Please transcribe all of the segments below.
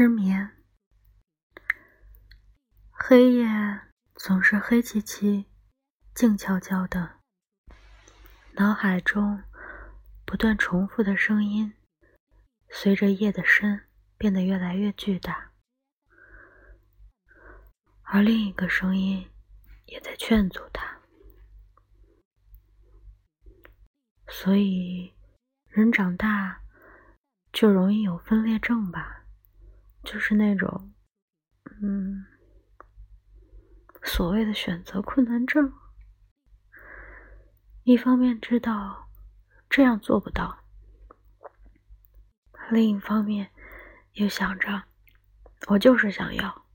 失眠，黑夜总是黑漆漆、静悄悄的，脑海中不断重复的声音，随着夜的深变得越来越巨大，而另一个声音也在劝阻他，所以人长大就容易有分裂症吧。就是那种，嗯，所谓的选择困难症。一方面知道这样做不到，另一方面又想着，我就是想要。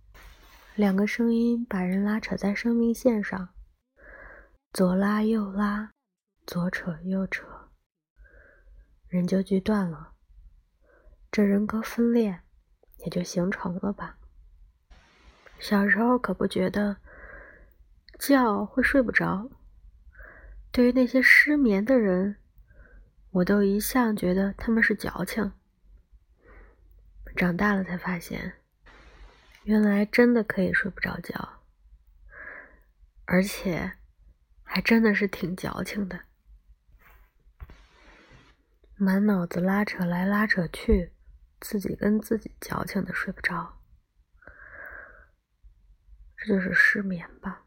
两个声音把人拉扯在生命线上，左拉右拉，左扯右扯，人就锯断了。这人格分裂。也就形成了吧。小时候可不觉得觉会睡不着，对于那些失眠的人，我都一向觉得他们是矫情。长大了才发现，原来真的可以睡不着觉，而且还真的是挺矫情的，满脑子拉扯来拉扯去。自己跟自己矫情的睡不着，这就是失眠吧。